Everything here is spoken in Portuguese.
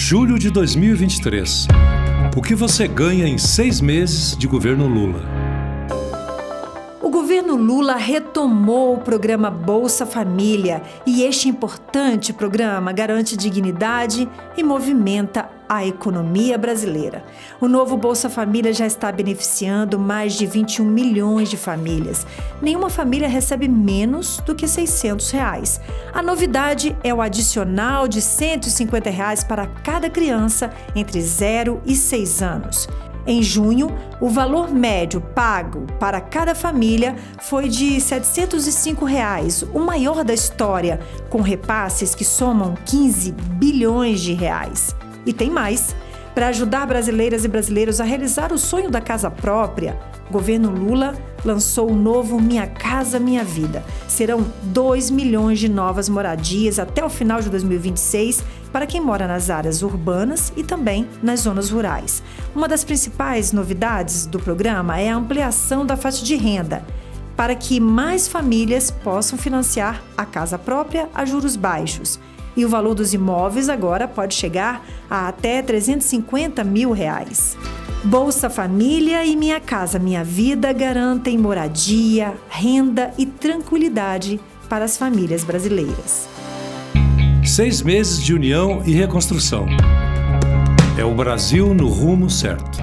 Julho de 2023. O que você ganha em seis meses de governo Lula? O governo Lula retomou o programa Bolsa Família e este importante programa garante dignidade e movimenta a economia brasileira. O novo Bolsa Família já está beneficiando mais de 21 milhões de famílias. Nenhuma família recebe menos do que 600 reais. A novidade é o adicional de 150 reais para cada criança entre 0 e 6 anos. Em junho, o valor médio pago para cada família foi de 705 reais, o maior da história, com repasses que somam 15 bilhões de reais. E tem mais. Para ajudar brasileiras e brasileiros a realizar o sonho da casa própria, o governo Lula lançou o novo Minha Casa Minha Vida. Serão 2 milhões de novas moradias até o final de 2026 para quem mora nas áreas urbanas e também nas zonas rurais. Uma das principais novidades do programa é a ampliação da faixa de renda para que mais famílias possam financiar a casa própria a juros baixos e o valor dos imóveis agora pode chegar a até 350 mil reais. Bolsa Família e Minha Casa Minha Vida garantem moradia, renda e tranquilidade para as famílias brasileiras. Seis meses de união e reconstrução. É o Brasil no rumo certo.